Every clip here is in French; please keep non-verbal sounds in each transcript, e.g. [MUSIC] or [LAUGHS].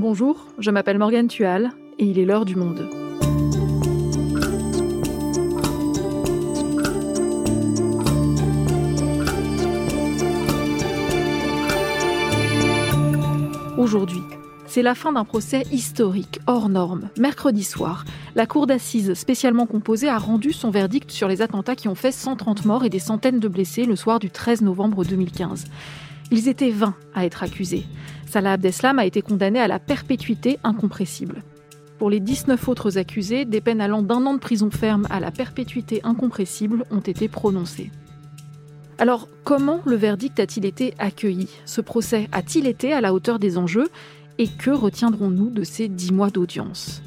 Bonjour, je m'appelle Morgane Tual et il est l'heure du monde. Aujourd'hui, c'est la fin d'un procès historique, hors norme. Mercredi soir, la cour d'assises spécialement composée a rendu son verdict sur les attentats qui ont fait 130 morts et des centaines de blessés le soir du 13 novembre 2015. Ils étaient 20 à être accusés. Salah Abdeslam a été condamné à la perpétuité incompressible. Pour les 19 autres accusés, des peines allant d'un an de prison ferme à la perpétuité incompressible ont été prononcées. Alors, comment le verdict a-t-il été accueilli? Ce procès a-t-il été à la hauteur des enjeux? Et que retiendrons-nous de ces dix mois d'audience?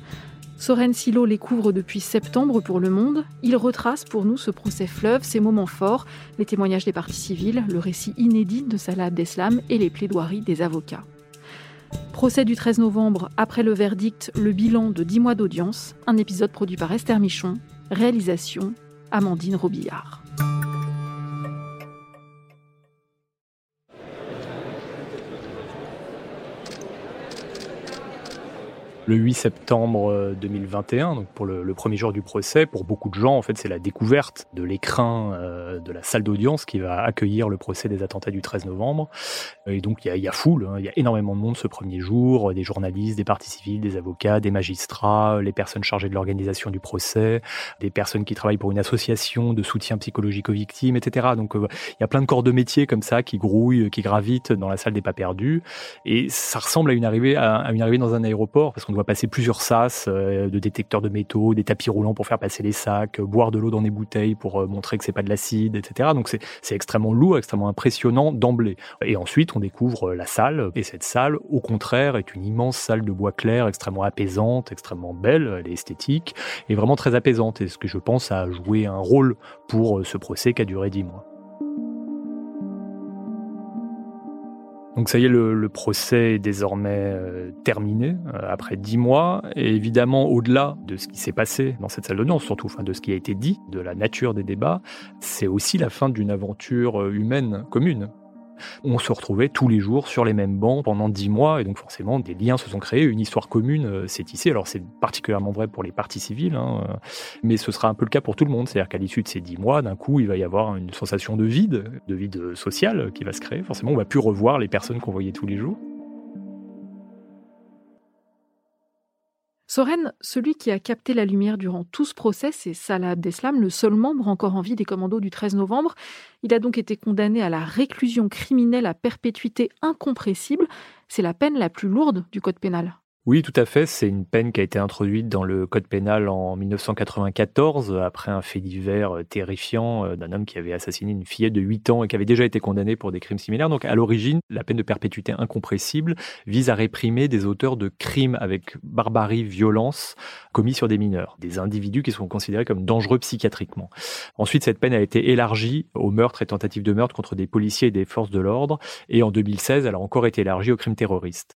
Soren Silo les couvre depuis septembre pour Le Monde. Il retrace pour nous ce procès fleuve, ses moments forts, les témoignages des parties civiles, le récit inédit de Salah Abdeslam et les plaidoiries des avocats. Procès du 13 novembre, après le verdict, le bilan de 10 mois d'audience, un épisode produit par Esther Michon, réalisation Amandine Robillard. Le 8 septembre 2021, euh, donc pour le, premier jour du procès. Pour beaucoup de gens, en fait, c'est la découverte de l'écrin euh, de la salle d'audience qui va accueillir le procès des attentats du 13 novembre. Et donc, il y a, foule, hein. il y a énormément de monde ce premier jour, des journalistes, des partis civils, des avocats, des magistrats, les personnes chargées de l'organisation du procès, des personnes qui travaillent pour une association de soutien psychologique aux victimes, etc. Donc, euh, il y a plein de corps de métier comme ça qui grouillent, qui gravitent dans la salle des pas perdus. Et ça ressemble à une arrivée, à, une arrivée dans un aéroport parce qu'on doit passer plusieurs sas euh, de détecteurs de métaux, des tapis roulants pour faire passer les sacs, euh, boire de l'eau dans des bouteilles pour euh, montrer que c'est pas de l'acide, etc. Donc c'est extrêmement lourd, extrêmement impressionnant d'emblée. Et ensuite, on découvre la salle. Et cette salle, au contraire, est une immense salle de bois clair, extrêmement apaisante, extrêmement belle, elle est esthétique, et vraiment très apaisante. Et ce que je pense a joué un rôle pour ce procès qui a duré dix mois. Donc ça y est, le, procès est désormais euh, terminé euh, après dix mois. Et évidemment, au-delà de ce qui s'est passé dans cette salle d'audience, surtout enfin, de ce qui a été dit, de la nature des débats, c'est aussi la fin d'une aventure euh, humaine commune on se retrouvait tous les jours sur les mêmes bancs pendant dix mois, et donc forcément des liens se sont créés, une histoire commune euh, s'est tissée. Alors c'est particulièrement vrai pour les parties civiles, hein, euh, mais ce sera un peu le cas pour tout le monde. C'est-à-dire qu'à l'issue de ces dix mois, d'un coup, il va y avoir une sensation de vide, de vide social qui va se créer. Forcément, on va plus revoir les personnes qu'on voyait tous les jours. Soren, celui qui a capté la lumière durant tout ce procès, c'est Salah Abdeslam, le seul membre encore en vie des commandos du 13 novembre. Il a donc été condamné à la réclusion criminelle à perpétuité incompressible. C'est la peine la plus lourde du Code pénal. Oui, tout à fait. C'est une peine qui a été introduite dans le Code pénal en 1994, après un fait divers euh, terrifiant euh, d'un homme qui avait assassiné une fillette de 8 ans et qui avait déjà été condamné pour des crimes similaires. Donc, à l'origine, la peine de perpétuité incompressible vise à réprimer des auteurs de crimes avec barbarie, violence commis sur des mineurs, des individus qui sont considérés comme dangereux psychiatriquement. Ensuite, cette peine a été élargie aux meurtres et tentatives de meurtre contre des policiers et des forces de l'ordre. Et en 2016, elle a encore été élargie aux crimes terroristes.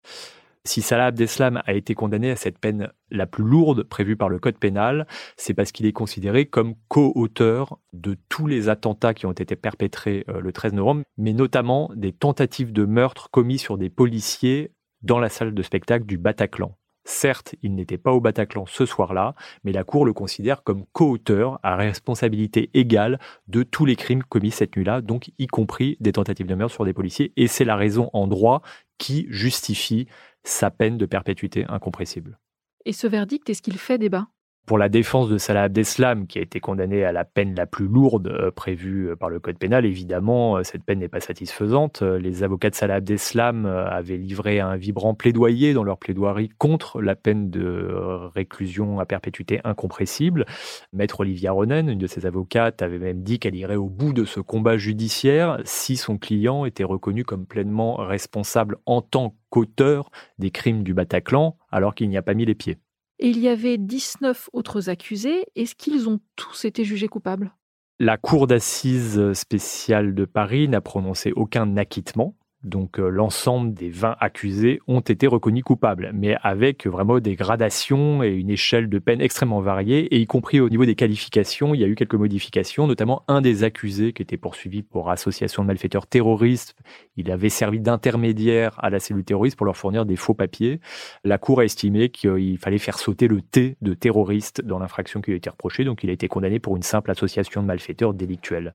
Si Salah Abdeslam a été condamné à cette peine la plus lourde prévue par le Code pénal, c'est parce qu'il est considéré comme co-auteur de tous les attentats qui ont été perpétrés euh, le 13 novembre, mais notamment des tentatives de meurtre commis sur des policiers dans la salle de spectacle du Bataclan. Certes, il n'était pas au Bataclan ce soir-là, mais la Cour le considère comme co-auteur à responsabilité égale de tous les crimes commis cette nuit-là, donc y compris des tentatives de meurtre sur des policiers. Et c'est la raison en droit qui justifie sa peine de perpétuité incompressible. Et ce verdict, est-ce qu'il fait débat? Pour la défense de Salah Abdeslam, qui a été condamné à la peine la plus lourde euh, prévue euh, par le Code pénal, évidemment, euh, cette peine n'est pas satisfaisante. Les avocats de Salah Abdeslam avaient livré un vibrant plaidoyer dans leur plaidoirie contre la peine de réclusion à perpétuité incompressible. Maître Olivia Ronen, une de ses avocates, avait même dit qu'elle irait au bout de ce combat judiciaire si son client était reconnu comme pleinement responsable en tant qu'auteur des crimes du Bataclan, alors qu'il n'y a pas mis les pieds. Et il y avait 19 autres accusés. Est-ce qu'ils ont tous été jugés coupables? La Cour d'assises spéciale de Paris n'a prononcé aucun acquittement Donc euh, l'ensemble des 20 accusés ont été reconnus coupables, mais avec vraiment des gradations et une échelle de peine extrêmement variée, et y compris au niveau des qualifications, il y a eu quelques modifications, notamment un des accusés qui était poursuivi pour association de malfaiteurs terroristes, il avait servi d'intermédiaire à la cellule terroriste pour leur fournir des faux papiers. La Cour a estimé qu'il fallait faire sauter le T de terroriste dans l'infraction qui lui été reprochée, donc il a été condamné pour une simple association de malfaiteurs délictuels.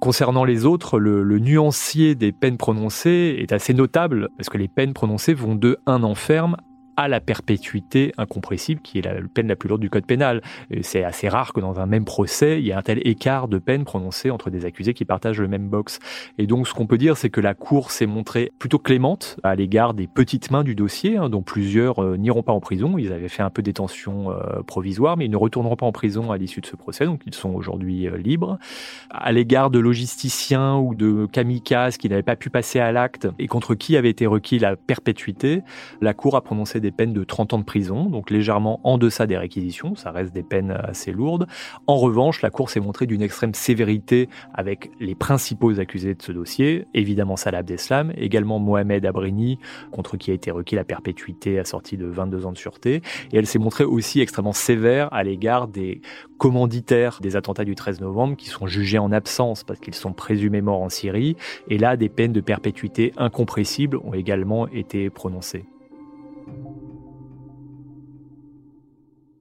Concernant les autres, le, nuancier des peines prononcées est assez notable parce que les peines prononcées vont de un an ferme à la perpétuité incompressible, qui est la peine la plus lourde du code pénal. C'est assez rare que dans un même procès, il y ait un tel écart de peine prononcé entre des accusés qui partagent le même box. Et donc, ce qu'on peut dire, c'est que la Cour s'est montrée plutôt clémente à l'égard des petites mains du dossier, hein, dont plusieurs euh, n'iront pas en prison. Ils avaient fait un peu détention euh, provisoire, mais ils ne retourneront pas en prison à l'issue de ce procès, donc ils sont aujourd'hui euh, libres. À l'égard de logisticiens ou de kamikazes qui n'avaient pas pu passer à l'acte et contre qui avait été requis la perpétuité, la Cour a prononcé des des peines de 30 ans de prison, donc légèrement en deçà des réquisitions, ça reste des peines assez lourdes. En revanche, la Cour s'est montrée d'une extrême sévérité avec les principaux accusés de ce dossier, évidemment Salah Abdeslam, également Mohamed Abrini, contre qui a été requis la perpétuité assortie de 22 ans de sûreté, et elle s'est montrée aussi extrêmement sévère à l'égard des commanditaires des attentats du 13 novembre qui sont jugés en absence parce qu'ils sont présumés morts en Syrie, et là des peines de perpétuité incompressibles ont également été prononcées.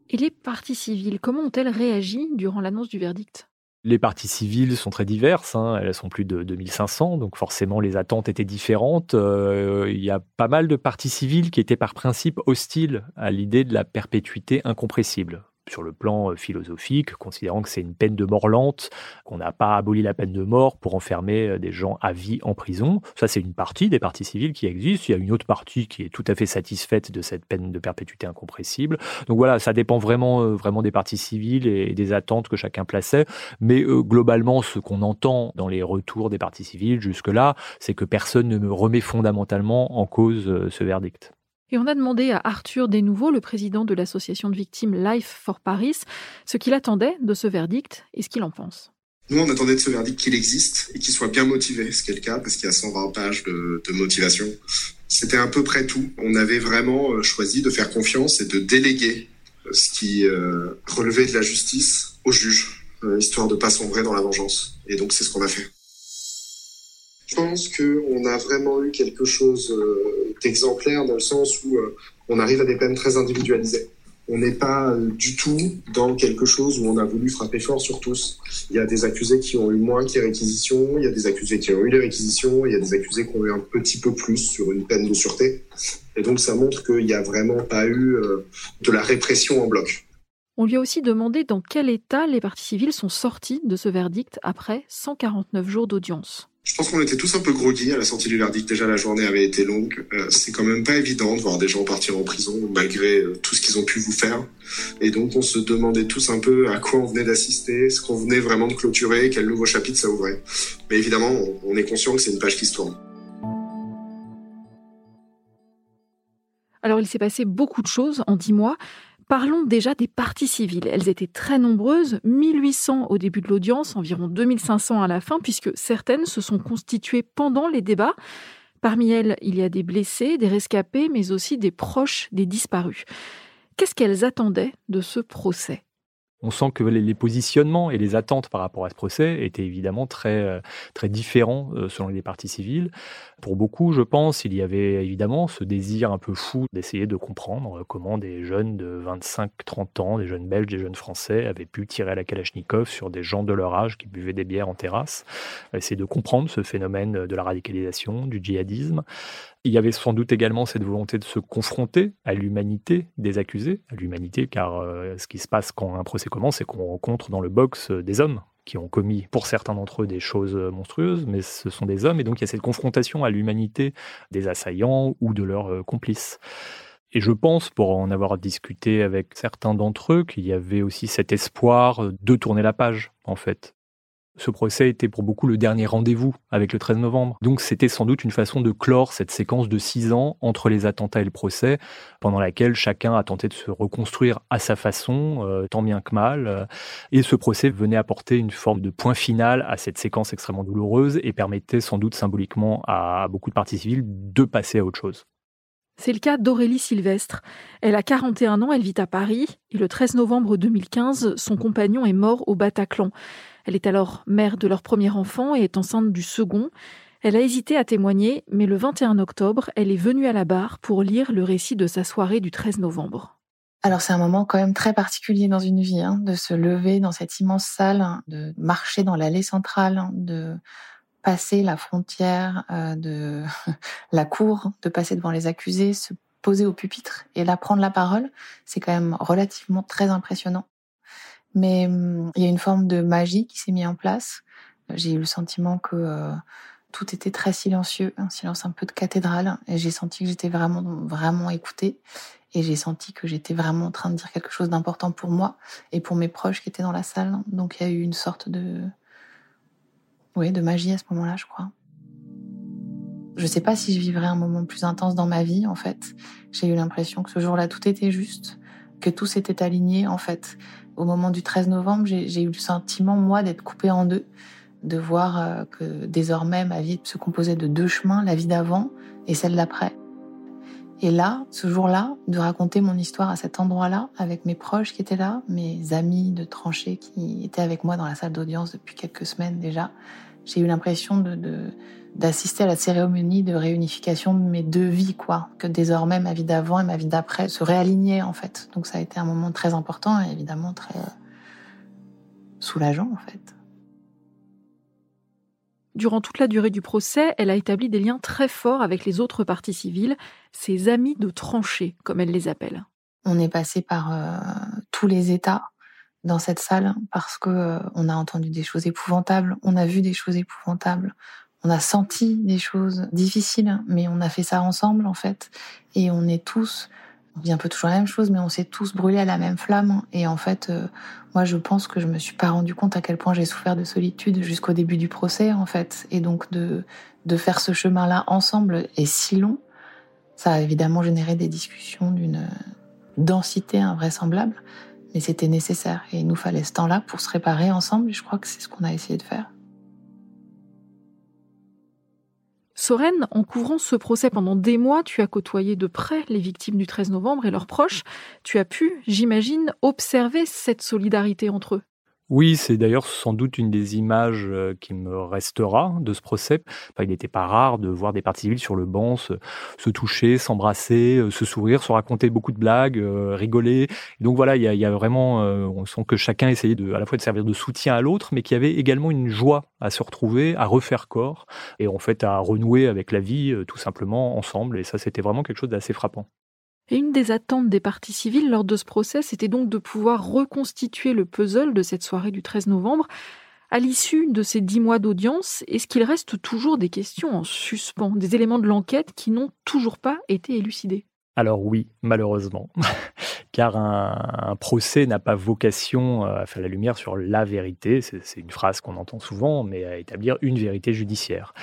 Et les parties civiles, comment ont-elles réagi durant l'annonce du verdict? Les parties civiles sont très diverses, hein. elles sont plus de 2500, donc forcément les attentes étaient différentes. Euh, il y a pas mal de parties civiles qui étaient par principe hostiles à l'idée de la perpétuité incompressible sur le plan euh, philosophique, considérant que c'est une peine de mort lente, qu'on n'a pas aboli la peine de mort pour enfermer euh, des gens à vie en prison. Ça, c'est une partie des parties civiles qui existent. Il y a une autre partie qui est tout à fait satisfaite de cette peine de perpétuité incompressible. Donc voilà, ça dépend vraiment, euh, vraiment des parties civiles et des attentes que chacun plaçait. Mais globalement, ce qu'on entend dans les retours des parties civiles jusque-là, c'est que personne ne me remet fondamentalement en cause ce verdict. Et on a demandé à Arthur Desnouveaux, le président de l'association de victimes Life for Paris, ce qu'il attendait de ce verdict et ce qu'il en pense. Nous, on attendait de ce verdict qu'il existe et qu'il soit bien motivé, ce qui est le cas, parce qu'il y a 120 pages de, motivation. C'était à peu près tout. On avait vraiment euh, choisi de faire confiance et de déléguer euh, ce qui euh, relevait de la justice au juge, histoire de pas sombrer dans la vengeance. Et donc, c'est ce qu'on a fait. Je pense qu'on a vraiment eu quelque chose euh, d'exemplaire dans le sens où euh, on arrive à des peines très individualisées. On n'est pas euh, du tout dans quelque chose où on a voulu frapper fort sur tous. Il y a des accusés qui ont eu moins que les réquisitions, il y a des accusés qui ont eu les réquisitions, il y a des accusés qui ont eu un petit peu plus sur une peine de sûreté. Et donc ça montre qu'il n'y a vraiment pas eu de la répression en bloc. On lui a aussi demandé dans quel état les parties civiles sont sorties de ce verdict après 149 jours d'audience. Je pense qu'on était tous un peu groggy à la sortie du verdict. Déjà, la journée avait été longue. Euh, c'est quand même pas évident de voir des gens partir en prison malgré euh, tout ce qu'ils ont pu vous faire. Et donc, on se demandait tous un peu à quoi on venait d'assister, ce qu'on venait vraiment de clôturer, quel nouveau chapitre ça ouvrait. Mais évidemment, on, on est conscient que c'est une page qui se tourne. Alors, il s'est passé beaucoup de choses en dix mois. Parlons déjà des parties civiles. Elles étaient très nombreuses, 1800 au début de l'audience, environ 2500 à la fin, puisque certaines se sont constituées pendant les débats. Parmi elles, il y a des blessés, des rescapés, mais aussi des proches des disparus. Qu'est-ce qu'elles attendaient de ce procès? On sent que les positionnements et les attentes par rapport à ce procès étaient évidemment très, euh, très différents euh, selon les parties civiles. Pour beaucoup, je pense, il y avait évidemment ce désir un peu fou d'essayer de comprendre comment des jeunes de 25-30 ans, des jeunes belges, des jeunes français, avaient pu tirer à la Kalachnikov sur des gens de leur âge qui buvaient des bières en terrasse. Essayer de comprendre ce phénomène de la radicalisation, du djihadisme. Il y avait sans doute également cette volonté de se confronter à l'humanité des accusés, à l'humanité, car euh, ce qui se passe quand un procès commence, c'est qu'on rencontre dans le box euh, des hommes qui ont commis, pour certains d'entre eux, des choses euh, monstrueuses, mais ce sont des hommes, et donc il y a cette confrontation à l'humanité des assaillants ou de leurs complices. Et je pense, pour en avoir discuté avec certains d'entre eux, qu'il y avait aussi cet espoir de tourner la page, en fait, Ce procès était pour beaucoup le dernier rendez-vous avec le 13 novembre. Donc c'était sans doute une façon de clore cette séquence de six ans entre les attentats et le procès, pendant laquelle chacun a tenté de se reconstruire à sa façon, euh, tant bien que mal. Et ce procès venait apporter une forme de point final à cette séquence extrêmement douloureuse et permettait sans doute symboliquement à beaucoup de parties civiles de passer à autre chose. C'est le cas d'Aurélie Sylvestre. Elle a 41 ans, elle vit à Paris, et le 13 novembre 2015, son compagnon est mort au Bataclan. Elle est alors mère de leur premier enfant et est enceinte du second. Elle a hésité à témoigner, mais le 21 octobre, elle est venue à la barre pour lire le récit de sa soirée du 13 novembre. Alors c'est un moment quand même très particulier dans une vie, hein, de se lever dans cette immense salle, de marcher dans l'allée centrale, de passer la frontière euh, de [LAUGHS] la cour, de passer devant les accusés, se poser au pupitre et là prendre la parole, c'est quand même relativement très impressionnant. Mais hum, il y a une forme de magie qui s'est mise en place. J'ai eu le sentiment que euh, tout était très silencieux, un silence un peu de cathédrale, et j'ai senti que j'étais vraiment, vraiment écoutée, et j'ai senti que j'étais vraiment en train de dire quelque chose d'important pour moi et pour mes proches qui étaient dans la salle. Donc il y a eu une sorte de, oui, de magie à ce moment-là, je crois. Je ne sais pas si je vivrais un moment plus intense dans ma vie, en fait. J'ai eu l'impression que ce jour-là, tout était juste, que tout s'était aligné, en fait. Au moment du 13 novembre, j'ai eu le sentiment, moi, d'être coupée en deux, de voir euh, que désormais, ma vie se composait de deux chemins, la vie d'avant et celle d'après. Et là, ce jour-là, de raconter mon histoire à cet endroit-là, avec mes proches qui étaient là, mes amis de tranchée qui étaient avec moi dans la salle d'audience depuis quelques semaines déjà, j'ai eu l'impression de, d'assister à la cérémonie de réunification de mes deux vies, quoi. Que désormais ma vie d'avant et ma vie d'après se réalignaient, en fait. Donc ça a été un moment très important et évidemment très soulageant, en fait. Durant toute la durée du procès, elle a établi des liens très forts avec les autres parties civiles, ses amis de tranchée, comme elle les appelle. On est passé par euh, tous les États dans cette salle parce que euh, on a entendu des choses épouvantables, on a vu des choses épouvantables, on a senti des choses difficiles, mais on a fait ça ensemble en fait, et on est tous, on vit un peu toujours la même chose, mais on s'est tous brûlés à la même flamme. Et en fait, euh, moi je pense que je me suis pas rendu compte à quel point j'ai souffert de solitude jusqu'au début du procès en fait, et donc de de faire ce chemin-là ensemble et si long, ça a évidemment généré des discussions d'une densité invraisemblable mais c'était nécessaire et il nous fallait ce temps-là pour se réparer ensemble et je crois que c'est ce qu'on a essayé de faire. Soren, en couvrant ce procès pendant des mois, tu as côtoyé de près les victimes du 13 novembre et leurs proches. Tu as pu, j'imagine, observer cette solidarité entre eux. Oui, c'est d'ailleurs sans doute une des images euh, qui me restera de ce procès. il n'était pas rare de voir des parties civiles sur le banc se, toucher, s'embrasser, euh, se sourire, se raconter beaucoup de blagues, euh, rigoler. donc voilà, il y a, vraiment, on sent que chacun essayait de, à la fois de servir de soutien à l'autre, mais qu'il y avait également une joie à se retrouver, à refaire corps et en fait à renouer avec la vie tout simplement ensemble. Et ça, c'était vraiment quelque chose d'assez frappant. Et une des attentes des parties civiles lors de ce procès, c'était donc de pouvoir reconstituer le puzzle de cette soirée du 13 novembre. À l'issue de ces dix mois d'audience, est-ce qu'il reste toujours des questions en suspens, des éléments de l'enquête qui n'ont toujours pas été élucidés? Alors oui, malheureusement, [LAUGHS] car un, procès n'a pas vocation à faire la lumière sur la vérité, c'est une phrase qu'on entend souvent, mais à établir une vérité judiciaire.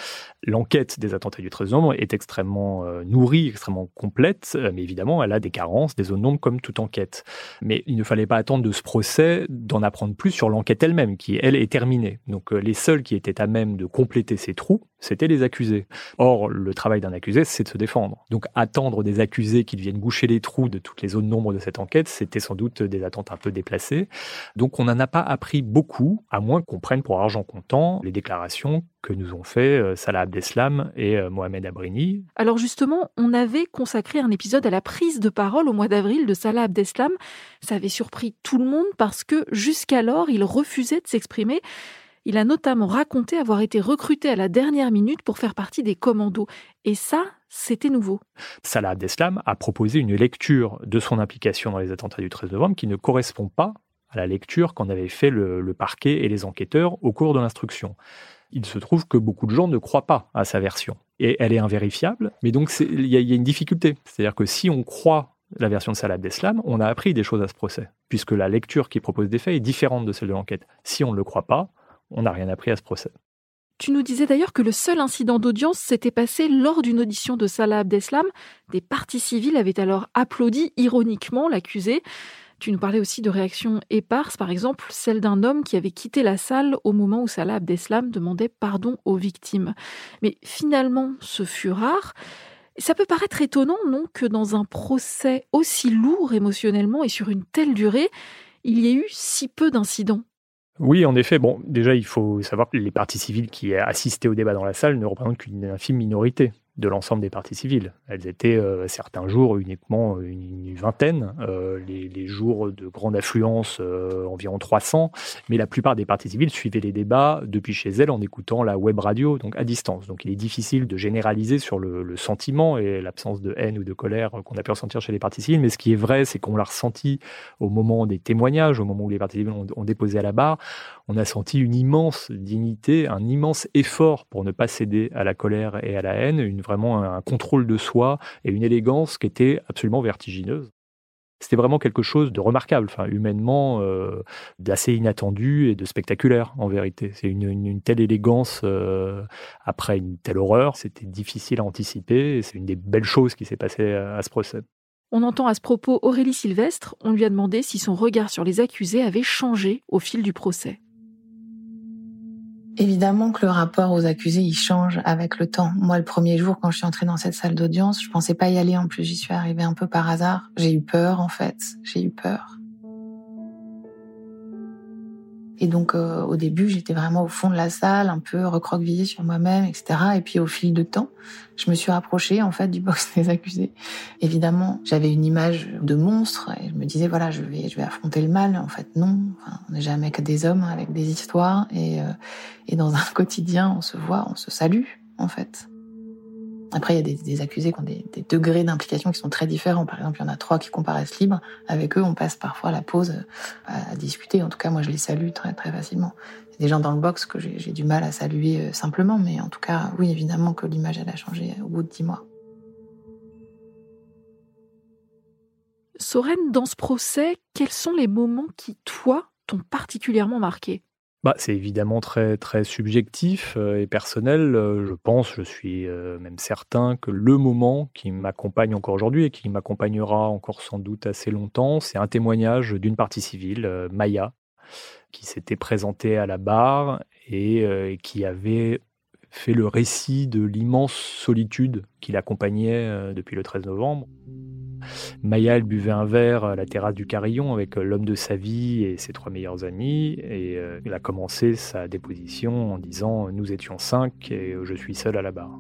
L'enquête des attentats du 13 novembre est extrêmement euh, nourrie, extrêmement complète, euh, mais évidemment, elle a des carences, des zones d'ombre comme toute enquête. Mais il ne fallait pas attendre de ce procès d'en apprendre plus sur l'enquête elle-même, qui, elle, est terminée. Donc euh, les seuls qui étaient à même de compléter ces trous, c'était les accusés. Or, le travail d'un accusé, c'est de se défendre. Donc attendre des accusés qui viennent boucher les trous de toutes les zones d'ombre de cette enquête, c'était sans doute des attentes un peu déplacées. Donc on n'en a pas appris beaucoup, à moins qu'on prenne pour argent comptant les déclarations que nous ont fait euh, Salah Abdeslam et euh, Mohamed Abrini. Alors justement, on avait consacré un épisode à la prise de parole au mois d'avril de Salah Abdeslam. Ça avait surpris tout le monde parce que jusqu'alors, il refusait de s'exprimer. Il a notamment raconté avoir été recruté à la dernière minute pour faire partie des commandos. Et ça, c'était nouveau. Salah Abdeslam a proposé une lecture de son implication dans les attentats du 13 novembre qui ne correspond pas à la lecture qu'en avait fait le, parquet et les enquêteurs au cours de l'instruction. Il se trouve que beaucoup de gens ne croient pas à sa version. Et elle est invérifiable, mais donc il y, a une difficulté. C'est-à-dire que si on croit la version de Salah Abdeslam, on a appris des choses à ce procès, puisque la lecture qui propose des faits est différente de celle de l'enquête. Si on ne le croit pas, on n'a rien appris à ce procès. Tu nous disais d'ailleurs que le seul incident d'audience s'était passé lors d'une audition de Salah Abdeslam. Des parties civiles avaient alors applaudi ironiquement l'accusé. Tu nous parlais aussi de réactions éparses, par exemple celle d'un homme qui avait quitté la salle au moment où Salah Abdeslam demandait pardon aux victimes. Mais finalement, ce fut rare. Ça peut paraître étonnant, non, que dans un procès aussi lourd émotionnellement et sur une telle durée, il y ait eu si peu d'incidents. Oui, en effet. Bon, déjà, il faut savoir que les parties civiles qui assistaient au débat dans la salle ne représentent qu'une infime minorité de l'ensemble des parties civiles. Elles étaient euh, certains jours uniquement une, vingtaine, euh, les, jours de grande affluence euh, environ 300, mais la plupart des parties civiles suivaient les débats depuis chez elles en écoutant la web radio, donc à distance. Donc il est difficile de généraliser sur le, sentiment et l'absence de haine ou de colère qu'on a pu ressentir chez les parties civiles, mais ce qui est vrai, c'est qu'on l'a ressenti au moment des témoignages, au moment où les parties civiles ont, ont déposé à la barre, on a senti une immense dignité, un immense effort pour ne pas céder à la colère et à la haine, une vraiment un contrôle de soi et une élégance qui était absolument vertigineuse. C'était vraiment quelque chose de remarquable, enfin, humainement, euh, d'assez inattendu et de spectaculaire, en vérité. C'est une, telle élégance euh, après une telle horreur, c'était difficile à anticiper, c'est une des belles choses qui s'est passée à ce procès. On entend à ce propos Aurélie Sylvestre, on lui a demandé si son regard sur les accusés avait changé au fil du procès. Évidemment que le rapport aux accusés, il change avec le temps. Moi, le premier jour, quand je suis entrée dans cette salle d'audience, je pensais pas y aller. En plus, j'y suis arrivée un peu par hasard. J'ai eu peur, en fait. J'ai eu peur. Et donc, euh, au début, j'étais vraiment au fond de la salle, un peu recroquevillée sur moi-même, etc. Et puis, au fil de temps, je me suis rapprochée, en fait, du box [LAUGHS] des accusés. Évidemment, j'avais une image de monstre et je me disais, voilà, je vais, je vais affronter le mal. En fait, non. on n'est jamais que des hommes avec des histoires et, euh, et dans un [LAUGHS] quotidien, on se voit, on se salue, en fait. Après, il y a des, accusés qui ont des, degrés d'implication qui sont très différents. Par exemple, il y en a trois qui comparaissent libres. Avec eux, on passe parfois la pause euh, à, discuter. En tout cas, moi, je les salue très, très facilement. Il y a des gens dans le box que j'ai du mal à saluer euh, simplement. Mais en tout cas, oui, évidemment que l'image, a changé au bout de dix mois. Soren, dans ce procès, quels sont les moments qui, toi, t'ont particulièrement marqué? Bah, c'est évidemment très, subjectif euh, et personnel. Euh, je pense, je suis euh, même certain que le moment qui m'accompagne encore aujourd'hui et qui m'accompagnera encore sans doute assez longtemps, c'est un témoignage d'une partie civile, Maya, qui s'était présentée à la barre et qui avait fait le récit de l'immense solitude qui l'accompagnait depuis le 13 novembre. Maya, elle buvait un verre à la terrasse du Carillon avec euh, l'homme de sa vie et ses trois meilleurs amis. Et euh, il a commencé sa déposition en disant Nous étions cinq et je suis seul à la barre.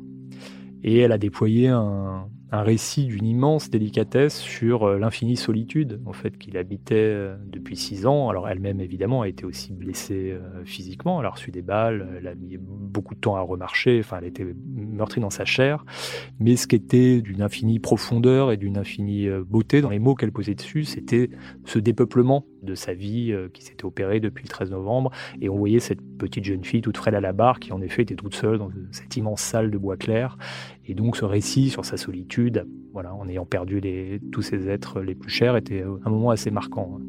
Et elle a déployé un, un récit d'une immense délicatesse sur euh, l'infinie solitude en fait qu'il habitait euh, depuis six ans. Alors elle-même évidemment a été aussi blessée euh, physiquement, elle a reçu des balles, elle a mis beaucoup de temps à remarcher, enfin elle était meurtrie dans sa chair, mais ce qui était d'une infinie profondeur et d'une infinie beauté dans les mots qu'elle posait dessus, c'était ce dépeuplement de sa vie qui s'était opéré depuis le 13 novembre. Et on voyait cette petite jeune fille toute frêle à la barre qui en effet était toute seule dans cette immense salle de bois clair et donc ce récit sur sa solitude, voilà, en ayant perdu tous ses êtres les plus chers, était un moment assez marquant.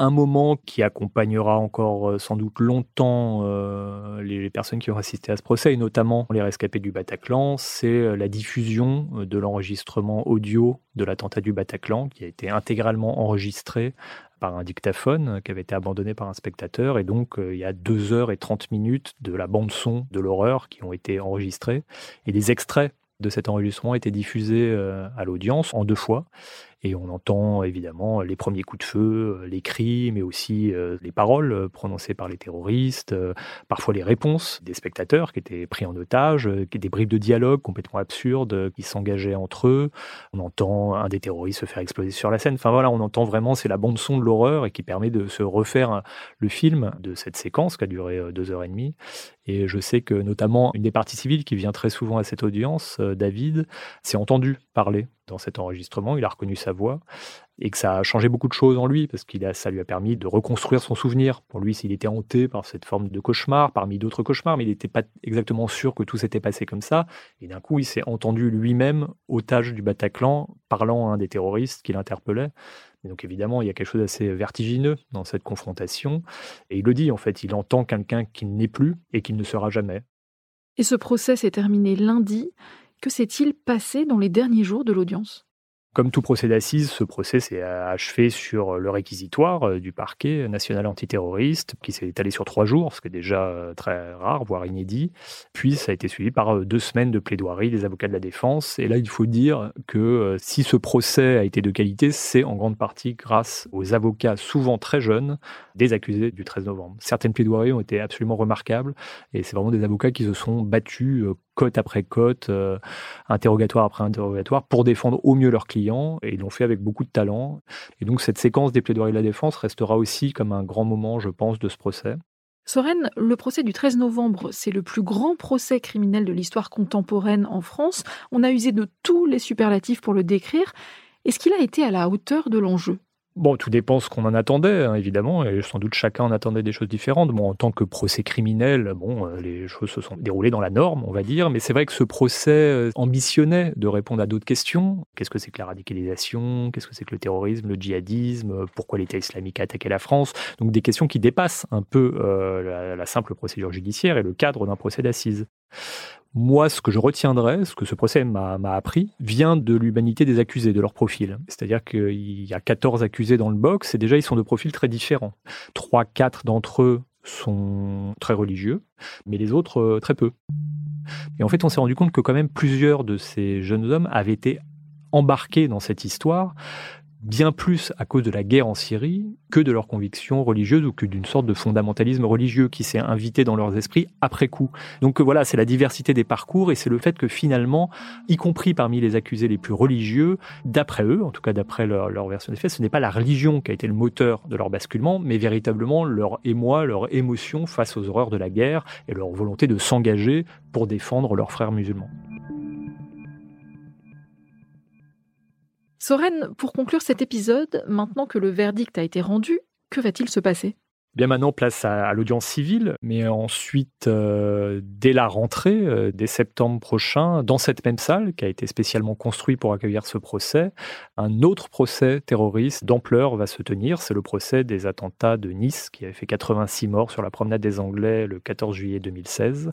Un moment qui accompagnera encore euh, sans doute longtemps euh, les, personnes qui ont assisté à ce procès, et notamment les rescapés du Bataclan, c'est euh, la diffusion de l'enregistrement audio de l'attentat du Bataclan, qui a été intégralement enregistré par un dictaphone qui avait été abandonné par un spectateur. Et donc, euh, il y a 2 heures et 30 minutes de la bande-son de l'horreur qui ont été enregistrées. Et des extraits de cet enregistrement étaient diffusés euh, à l'audience en deux fois. Et on entend évidemment les premiers coups de feu, euh, les cris, mais aussi euh, les paroles euh, prononcées par les terroristes, parfois les réponses des spectateurs qui étaient pris en otage, des bribes de dialogue complètement absurdes qui s'engageaient entre eux. On entend un des terroristes se faire exploser sur la scène. Enfin voilà, on entend vraiment, c'est la bande son de l'horreur et qui permet de se refaire le film de cette séquence qui a duré deux heures et demie. Et je sais que notamment une des parties civiles qui vient très souvent à cette audience, David, s'est entendu parler dans cet enregistrement, il a reconnu sa voix et que ça a changé beaucoup de choses en lui parce que ça lui a permis de reconstruire son souvenir. Pour lui, s'il était hanté par cette forme de cauchemar, parmi d'autres cauchemars, mais il n'était pas exactement sûr que tout s'était passé comme ça. Et d'un coup, il s'est entendu lui-même otage du Bataclan, parlant à un des terroristes qui l'interpellait. donc évidemment, il y a quelque chose d'assez vertigineux dans cette confrontation. Et il le dit, en fait, il entend quelqu'un qui n'est plus et qui ne sera jamais. Et ce procès s'est terminé lundi. Que s'est-il passé dans les derniers jours de l'audience? Comme tout procès d'assises, ce procès s'est achevé sur le réquisitoire euh, du parquet national antiterroriste, qui s'est étalé sur trois jours, ce qui est déjà euh, très rare, voire inédit. Puis ça a été suivi par euh, deux semaines de plaidoirie des avocats de la défense. Et là, il faut dire que si ce procès a été de qualité, c'est en grande partie grâce aux avocats, souvent très jeunes, des accusés du 13 novembre. Certaines plaidoiries ont été absolument remarquables, et c'est vraiment des avocats qui se sont battus côte après côte, euh, interrogatoire après interrogatoire, pour défendre au mieux leurs clients, et ils l'ont fait avec beaucoup de talent. Et donc cette séquence des plaidoiries de la défense restera aussi comme un grand moment, je pense, de ce procès. Soren, le procès du 13 novembre, c'est le plus grand procès criminel de l'histoire contemporaine en France. On a usé de tous les superlatifs pour le décrire. Est-ce qu'il a été à la hauteur de l'enjeu? Bon, tout dépend ce qu'on en attendait, hein, évidemment, et sans doute chacun en attendait des choses différentes. Bon, en tant que procès criminel, bon, euh, les choses se sont déroulées dans la norme, on va dire, mais c'est vrai que ce procès euh, ambitionnait de répondre à d'autres questions. Qu'est-ce que c'est que la radicalisation? Qu'est-ce que c'est que le terrorisme, le djihadisme? Pourquoi l'État islamique a attaqué la France? Donc des questions qui dépassent un peu euh, la simple procédure judiciaire et le cadre d'un procès d'assises. Moi, ce que je retiendrai, ce que ce procès m'a appris, vient de l'humanité des accusés, de leur profil. C'est-à-dire qu'il y a 14 accusés dans le box, et déjà, ils sont de profils très différents. Trois, quatre d'entre eux sont très religieux, mais les autres, euh, très peu. Et en fait, on s'est rendu compte que quand même plusieurs de ces jeunes hommes avaient été embarqués dans cette histoire bien plus à cause de la guerre en Syrie que de leurs convictions religieuses ou que d'une sorte de fondamentalisme religieux qui s'est invité dans leurs esprits après coup. Donc euh, voilà, c'est la diversité des parcours et c'est le fait que finalement, y compris parmi les accusés les plus religieux, d'après eux, en tout cas d'après leur, version des faits, ce n'est pas la religion qui a été le moteur de leur basculement, mais véritablement leur émoi, leur émotion face aux horreurs de la guerre et leur volonté de s'engager pour défendre leurs frères musulmans. Soren, pour conclure cet épisode, maintenant que le verdict a été rendu, que va-t-il se passer? Bien maintenant, place à, l'audience civile, mais ensuite, euh, dès la rentrée, euh, dès septembre prochain, dans cette même salle qui a été spécialement construite pour accueillir ce procès, un autre procès terroriste d'ampleur va se tenir. C'est le procès des attentats de Nice qui avait fait 86 morts sur la promenade des Anglais le 14 juillet 2016.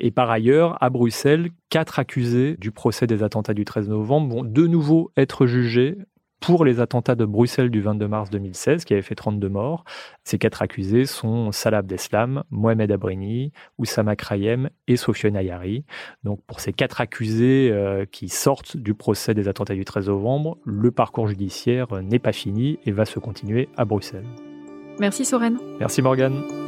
Et par ailleurs, à Bruxelles, quatre accusés du procès des attentats du 13 novembre vont de nouveau être jugés pour les attentats de Bruxelles du 22 mars 2016, qui avait fait 32 morts. Ces quatre accusés sont Salah Abdeslam, Mohamed Abrini, Oussama Krayem et Sofiane Ayari. Donc pour ces quatre accusés euh, qui sortent du procès des attentats du 13 novembre, le parcours judiciaire n'est pas fini et va se continuer à Bruxelles. Merci Soren. Merci Morgane.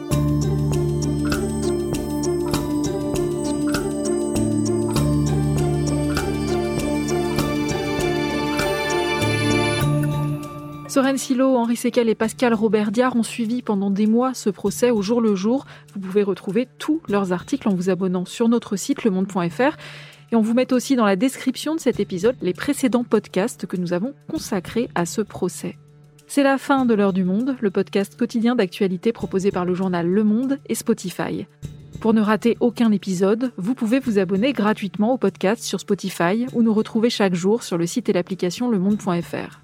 Soren Silo, Henri Sequel et Pascal Robert Diard ont suivi pendant des mois ce procès au jour le jour. Vous pouvez retrouver tous leurs articles en vous abonnant sur notre site lemonde.fr. Et on vous met aussi dans la description de cet épisode les précédents podcasts que nous avons consacrés à ce procès. C'est la fin de l'heure du monde, le podcast quotidien d'actualité proposé par le journal Le Monde et Spotify. Pour ne rater aucun épisode, vous pouvez vous abonner gratuitement au podcast sur Spotify ou nous retrouver chaque jour sur le site et l'application lemonde.fr.